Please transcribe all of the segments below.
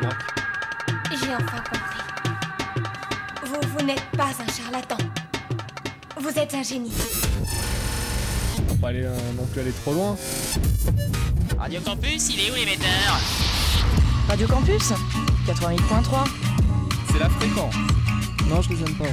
J'ai enfin compris. Vous, vous n'êtes pas un charlatan. Vous êtes un génie. On va pas aller, euh, non plus aller trop loin. Radio Campus, il est où l'émetteur? Radio Campus 88.3. C'est la fréquence. Non, je les aime pas.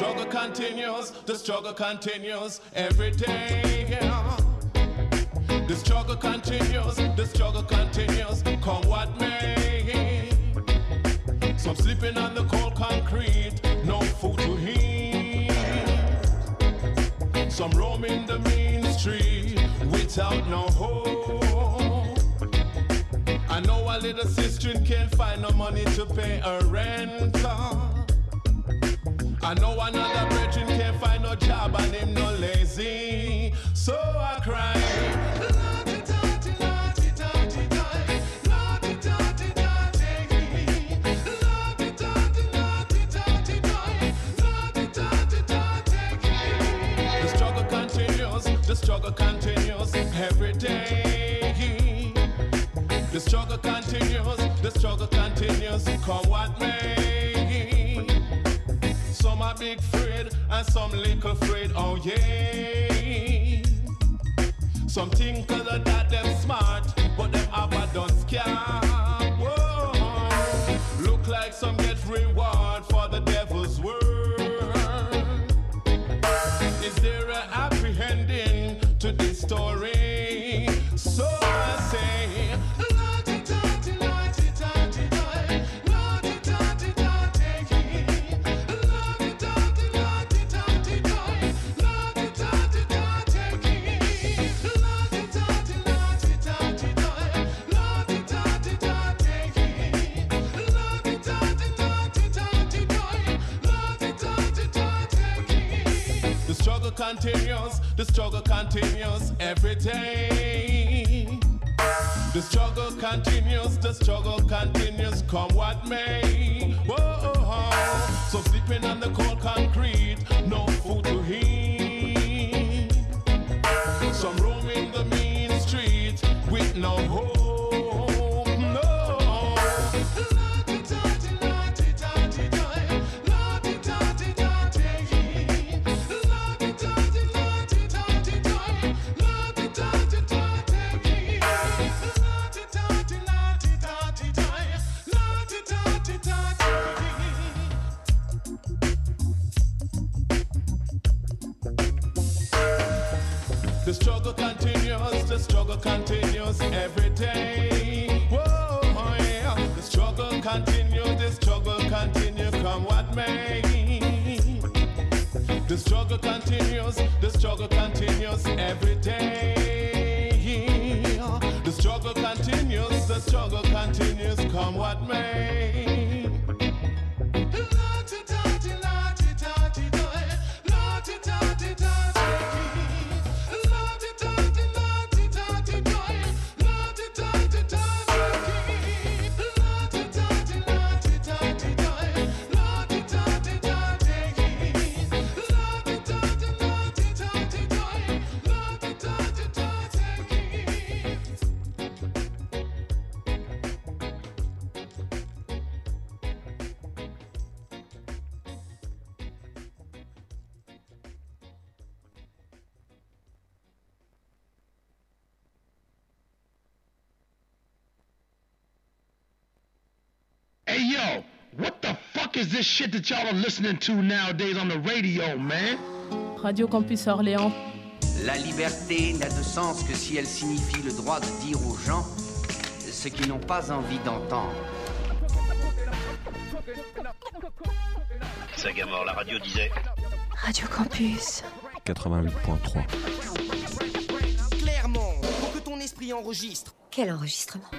Continues, the struggle continues every day. The struggle continues, the struggle continues, come what may. Some sleeping on the cold concrete, no food to eat. Some roaming the main street without no hope. I know a little sister can't find no money to pay her rent. Uh. I know another brethren can't find no job and him no lazy. So I cry. The struggle continues, the struggle continues every day. The struggle continues, the struggle continues, come what may. Big afraid and some little afraid, oh yeah. Some think cause of that them smart, but them have done scam. Whoa. Look like some get reward for the devil's work. Is there a happy ending to this story? The struggle continues every day. The struggle continues, the struggle continues, come what may. Whoa, so sleeping on the cold concrete, no food to eat. Some roaming the mean street with no hope. Shit that y'all are listening to nowadays on the radio, man? Radio Campus Orléans. La liberté n'a de sens que si elle signifie le droit de dire aux gens ce qu'ils n'ont pas envie d'entendre. Sagamore, la radio disait. Radio Campus. 88.3. Clairement, pour que ton esprit enregistre. Quel enregistrement?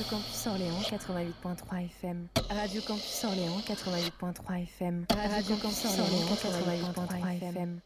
Radio Campus Orléans 88.3 FM. Radio Campus Orléans 88.3 FM. Radio Campus Orléans 88.3 FM.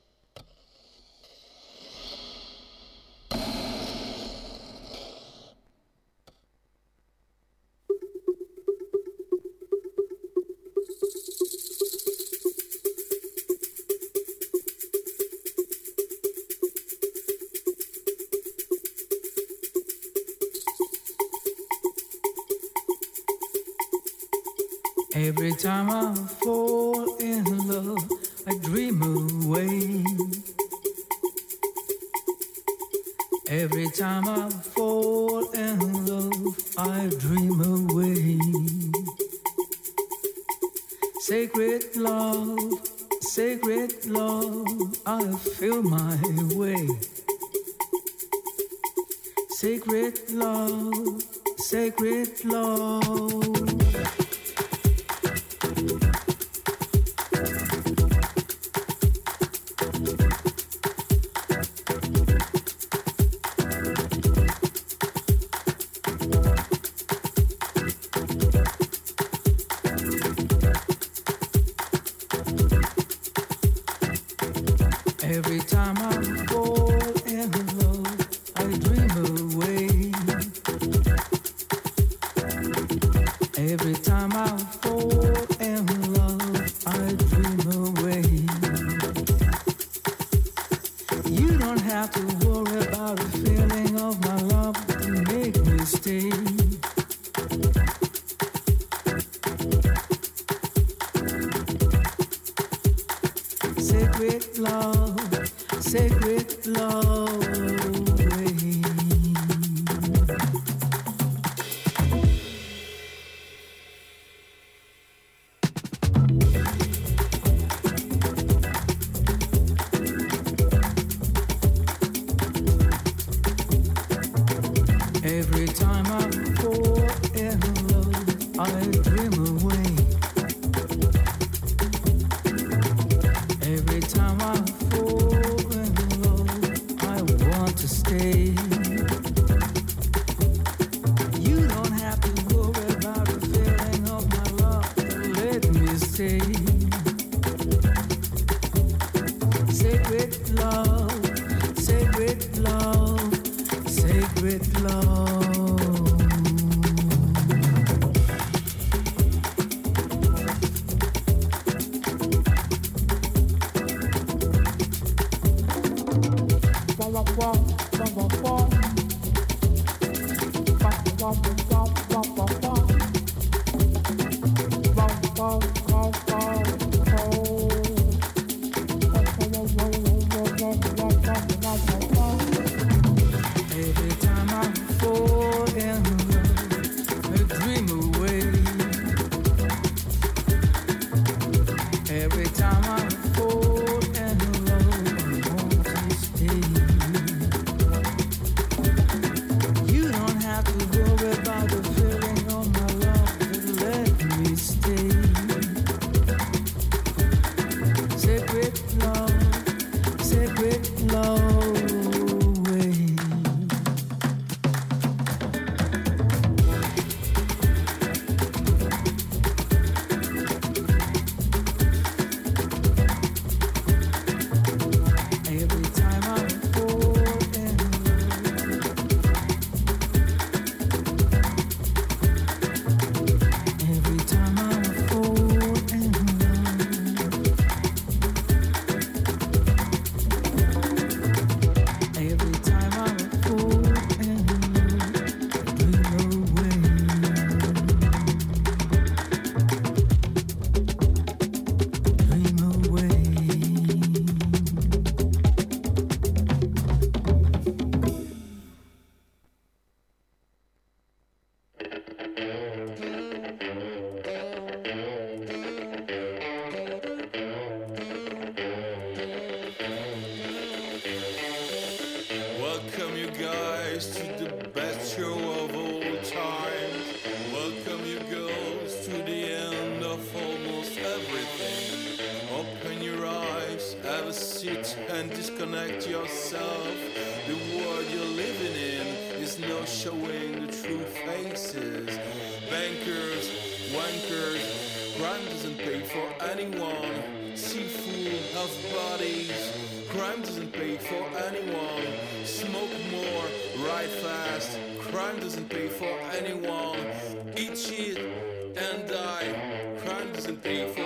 Every time I go. I'm falling pay for anyone. Smoke more, ride fast. Crime doesn't pay for anyone. Eat shit and die. Crime doesn't pay for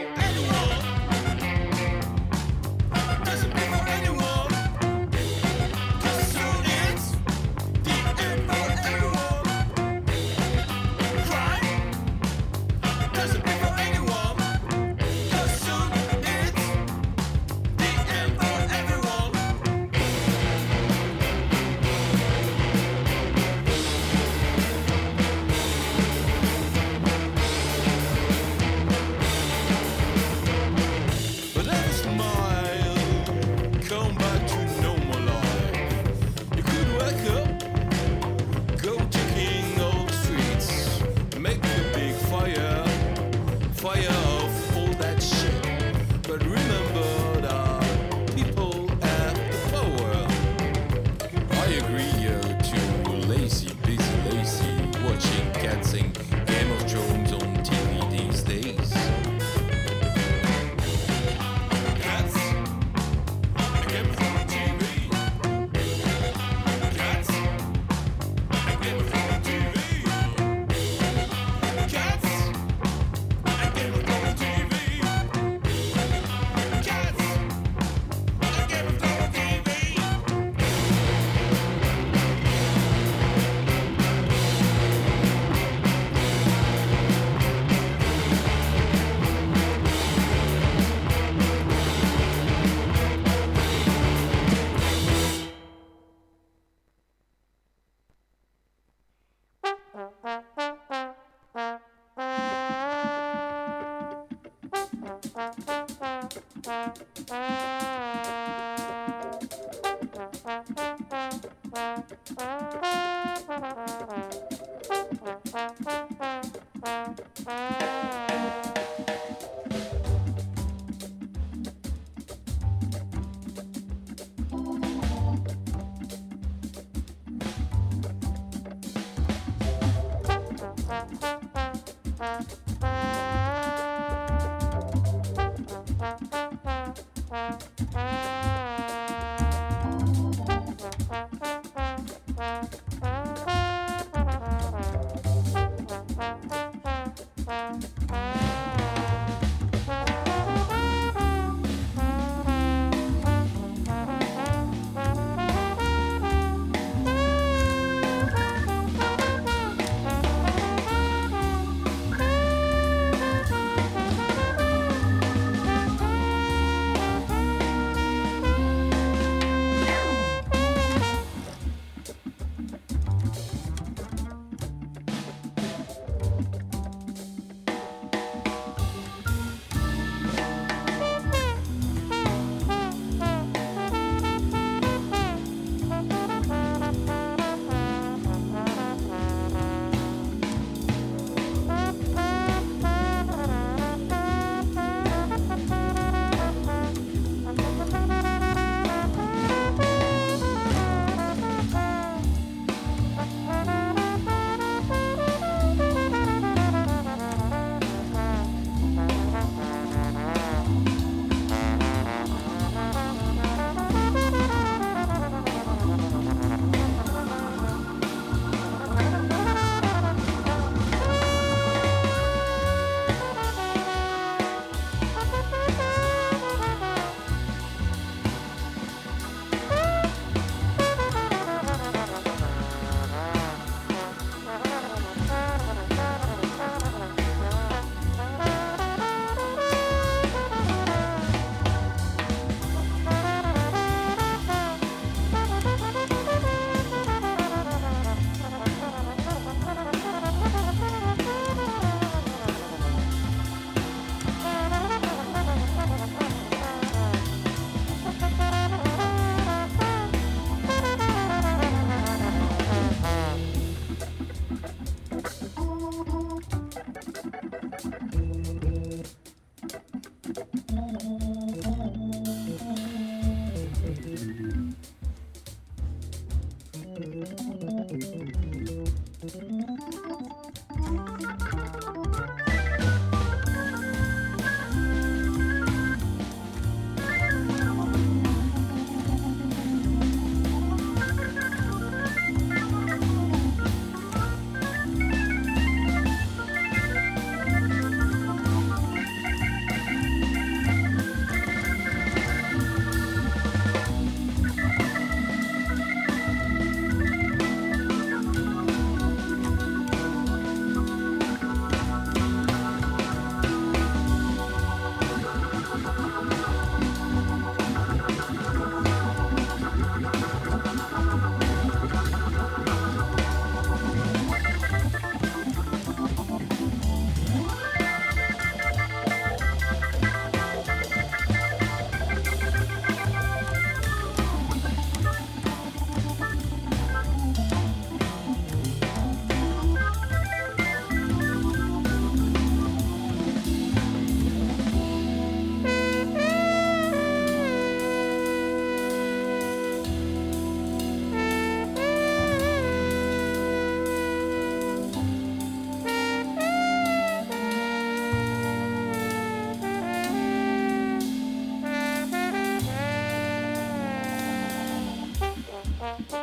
Mm-hmm.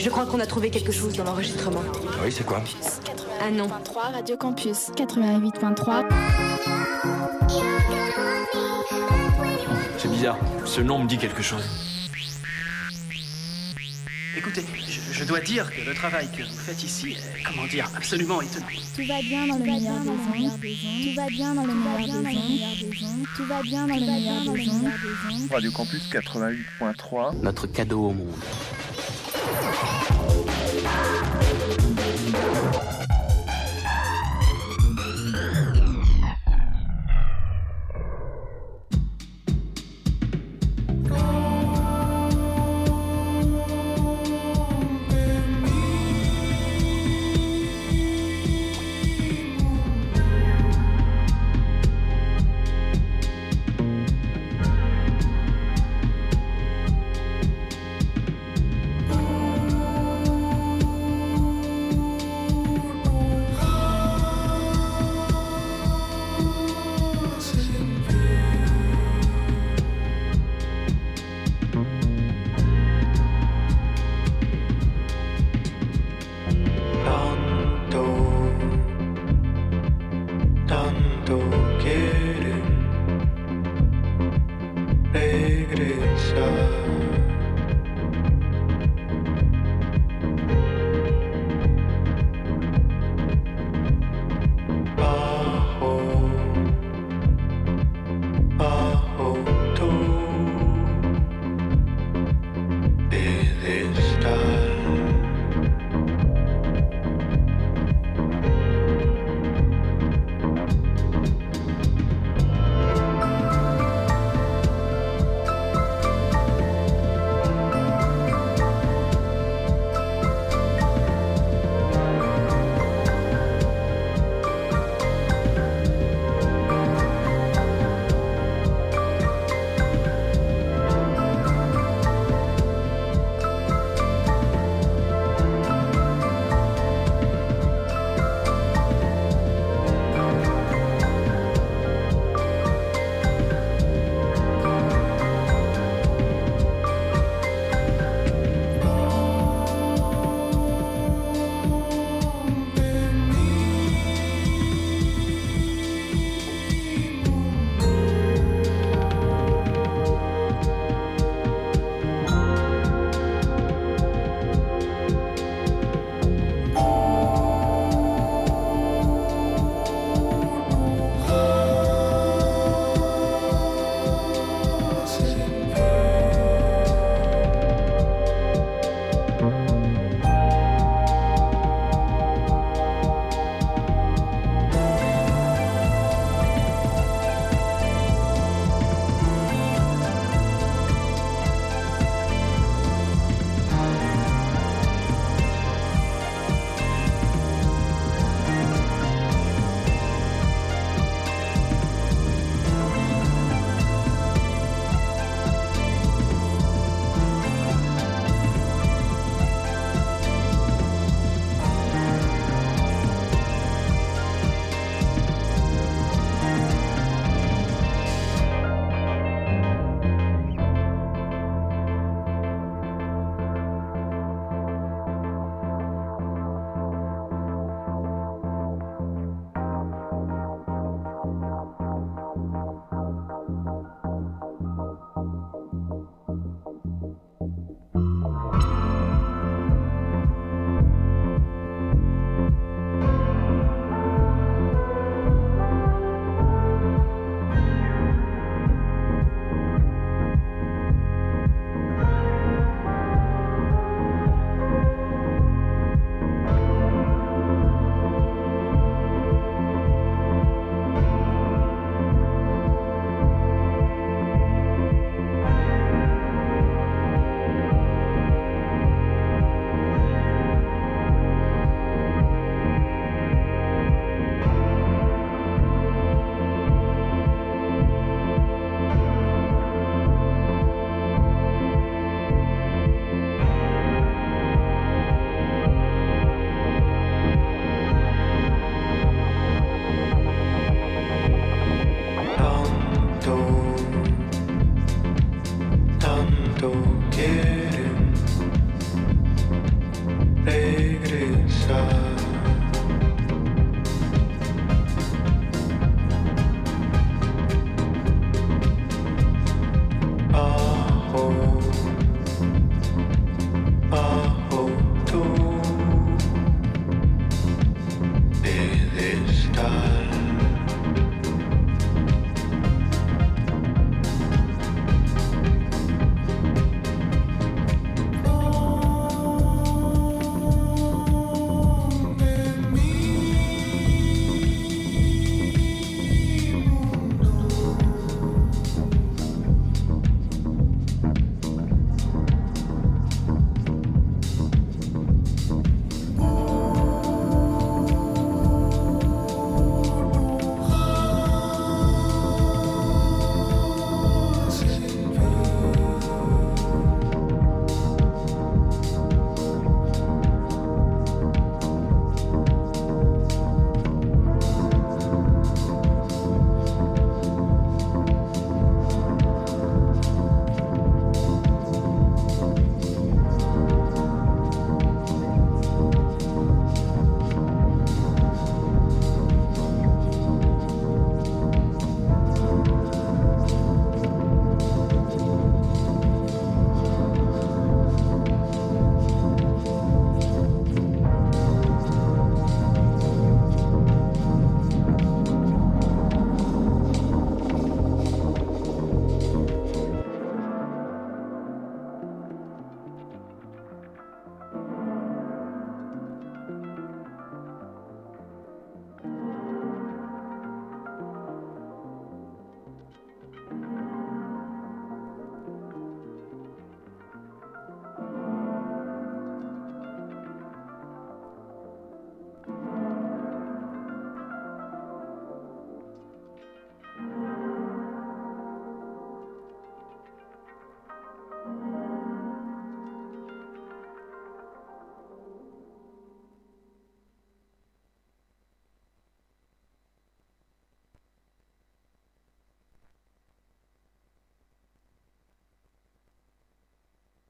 Je crois qu'on a trouvé quelque chose dans l'enregistrement. Oui, c'est quoi Un nom. 3 Radio Campus 88.3. C'est bizarre, ce nom me dit quelque chose. Écoutez, je, je dois dire que le travail que vous faites ici est, comment dire, absolument étonnant. Tout va bien dans le meilleur des ondes. Tout va bien dans le meilleur des ondes. Tout va bien dans le meilleur des ondes. Radio Campus 88.3. Notre cadeau au monde.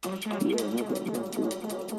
No